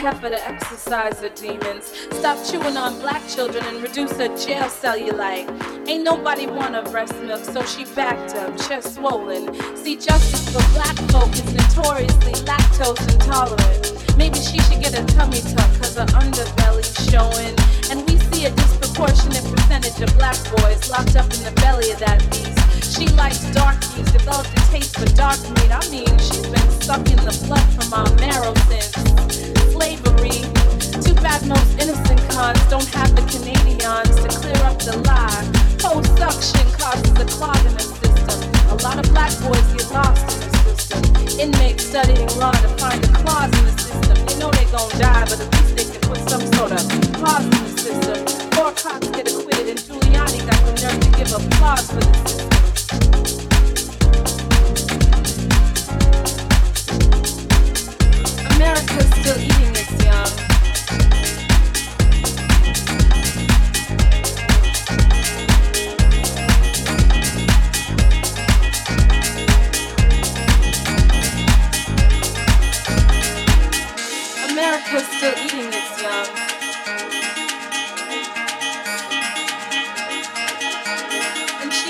heifer to exercise her demons. Stop chewing on black children and reduce her jail cellulite. Ain't nobody want her breast milk, so she backed up, chest swollen. See, justice for black folk is notoriously lactose intolerant. Maybe she should get a tummy tuck, cause her underbelly's showing. And we see a disproportionate percentage of black boys locked up in the belly of that beast. She likes darkies, developed a taste for dark meat. I mean, she's been sucking the blood from our marrow since slavery. Too bad most innocent cons don't have the Canadians to clear up the lie. Post suction causes a clog in the system. A lot of black boys get lost in the system. Inmates studying law to find a clause in the system. They know they gon' die, but at least they can put some sort of clause in the system. Four cops get acquitted, and Giuliani got the nerve to give applause for the system.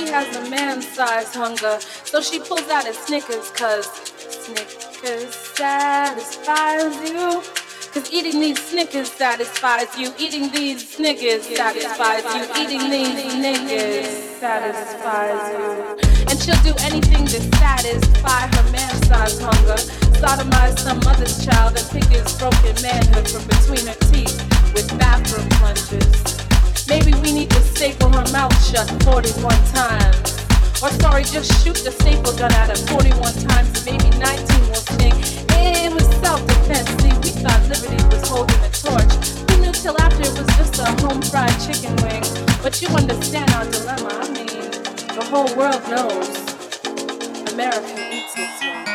She has a man-sized hunger, so she pulls out a Snickers, cause Snickers satisfies you. Cause eating these Snickers satisfies you. Eating these Snickers satisfies you. Eating these Snickers satisfies you. And she'll do anything to satisfy her man-sized hunger. Sodomize some mother's child and pick his broken manhood from between her teeth with bathroom plunges. Maybe we need to staple her mouth shut 41 times. Or sorry, just shoot the staple gun at her 41 times maybe 19 will sting. It was self-defense. See, we thought liberty was holding a torch. We knew till after it was just a home-fried chicken wing. But you understand our dilemma. I mean, the whole world knows America eats its young.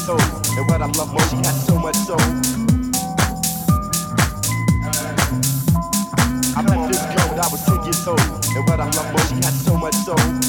soul. And what I love most, she has so much soul. I met this girl when I was six years old. And what I love most, she has so much soul.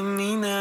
em?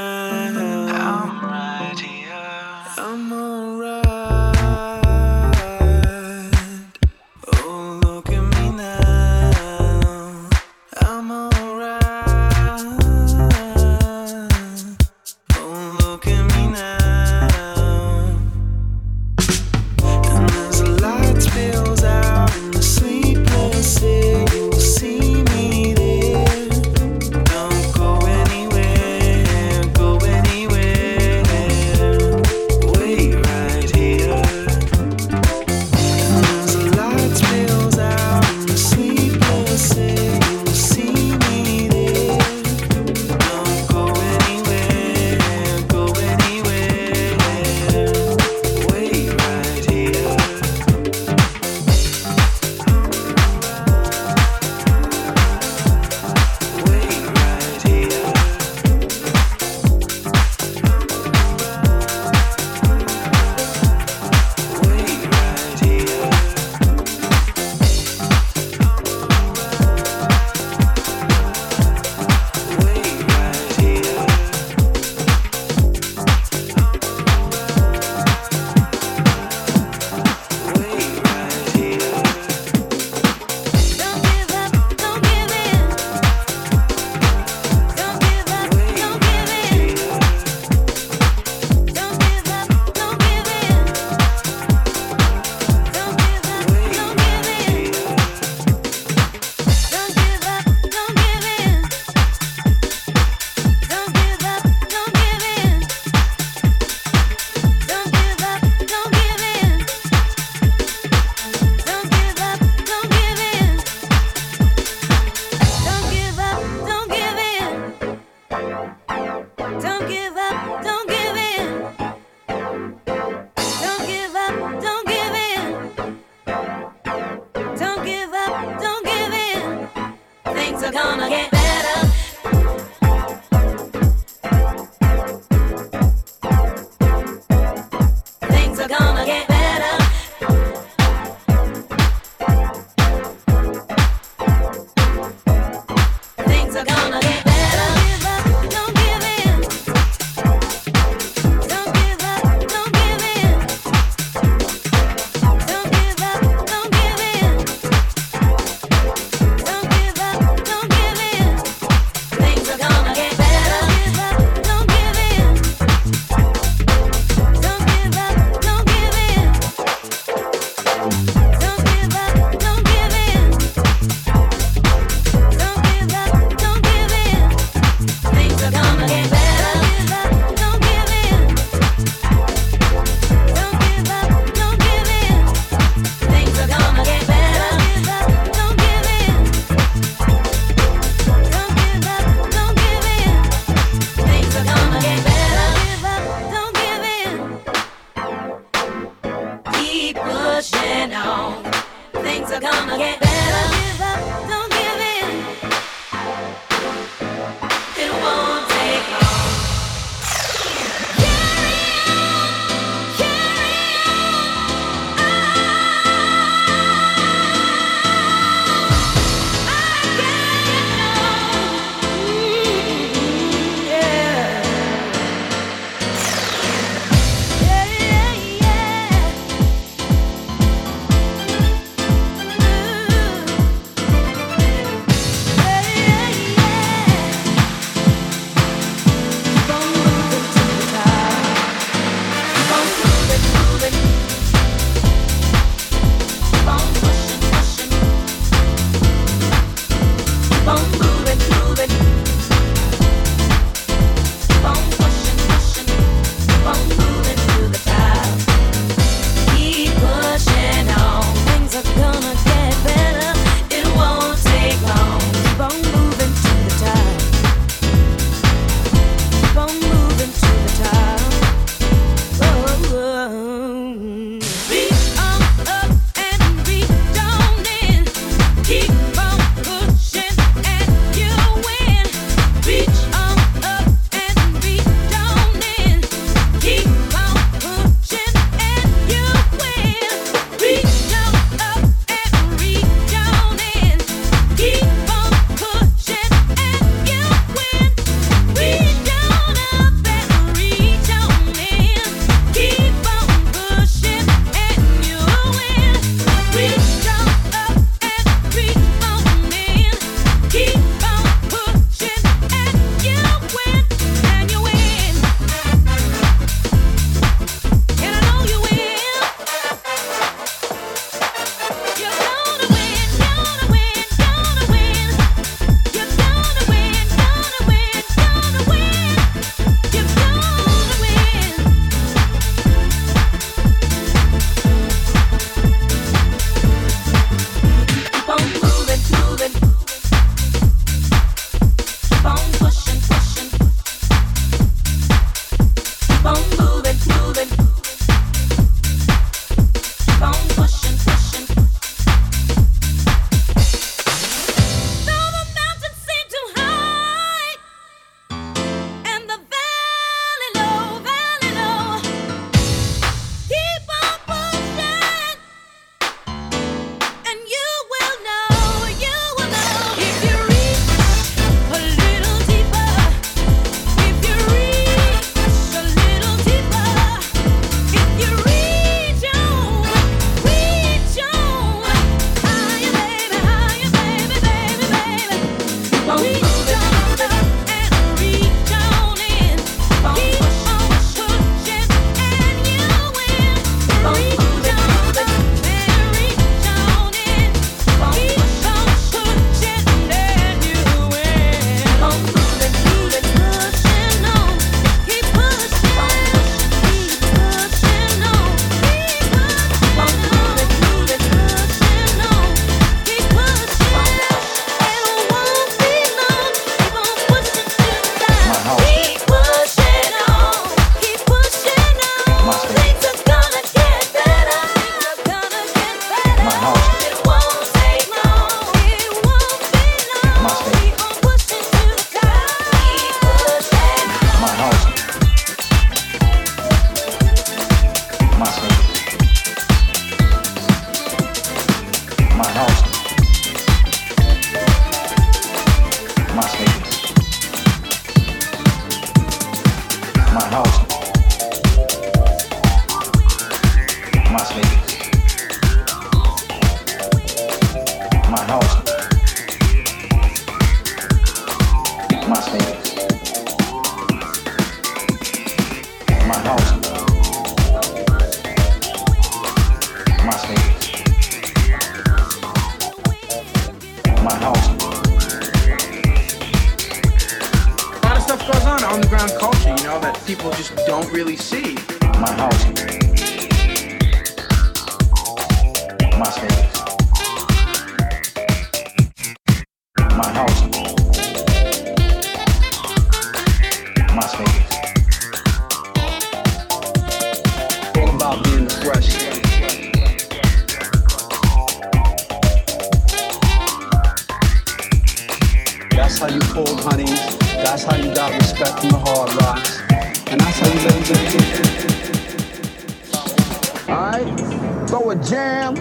right? Throw a jam,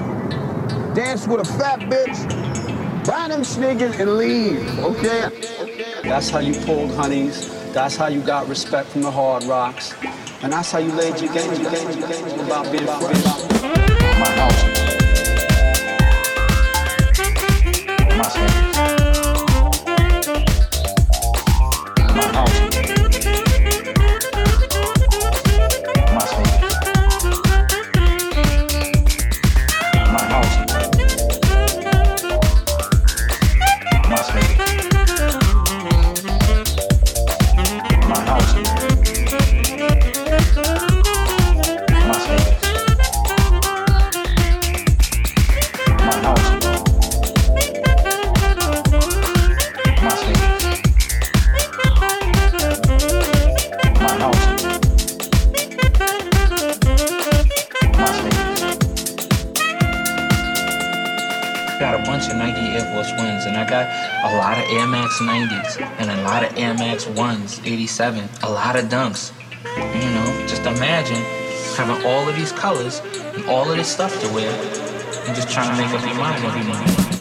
dance with a fat bitch, buy them sneakers and leave, okay? That's how you pulled honeys. That's how you got respect from the hard rocks. And that's how you laid your game, your game, your game, about being fresh. My house. having all of these colors and all of this stuff to wear and just trying to make up your mind every morning.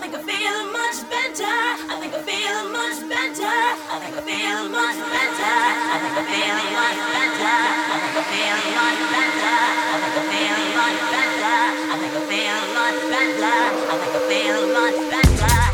think I feel much better. I think I feel much better. I think I feel much better. I think I feel much better. I think I feel much better. I think I feel much better. I think I feel much better. I think I feel much better.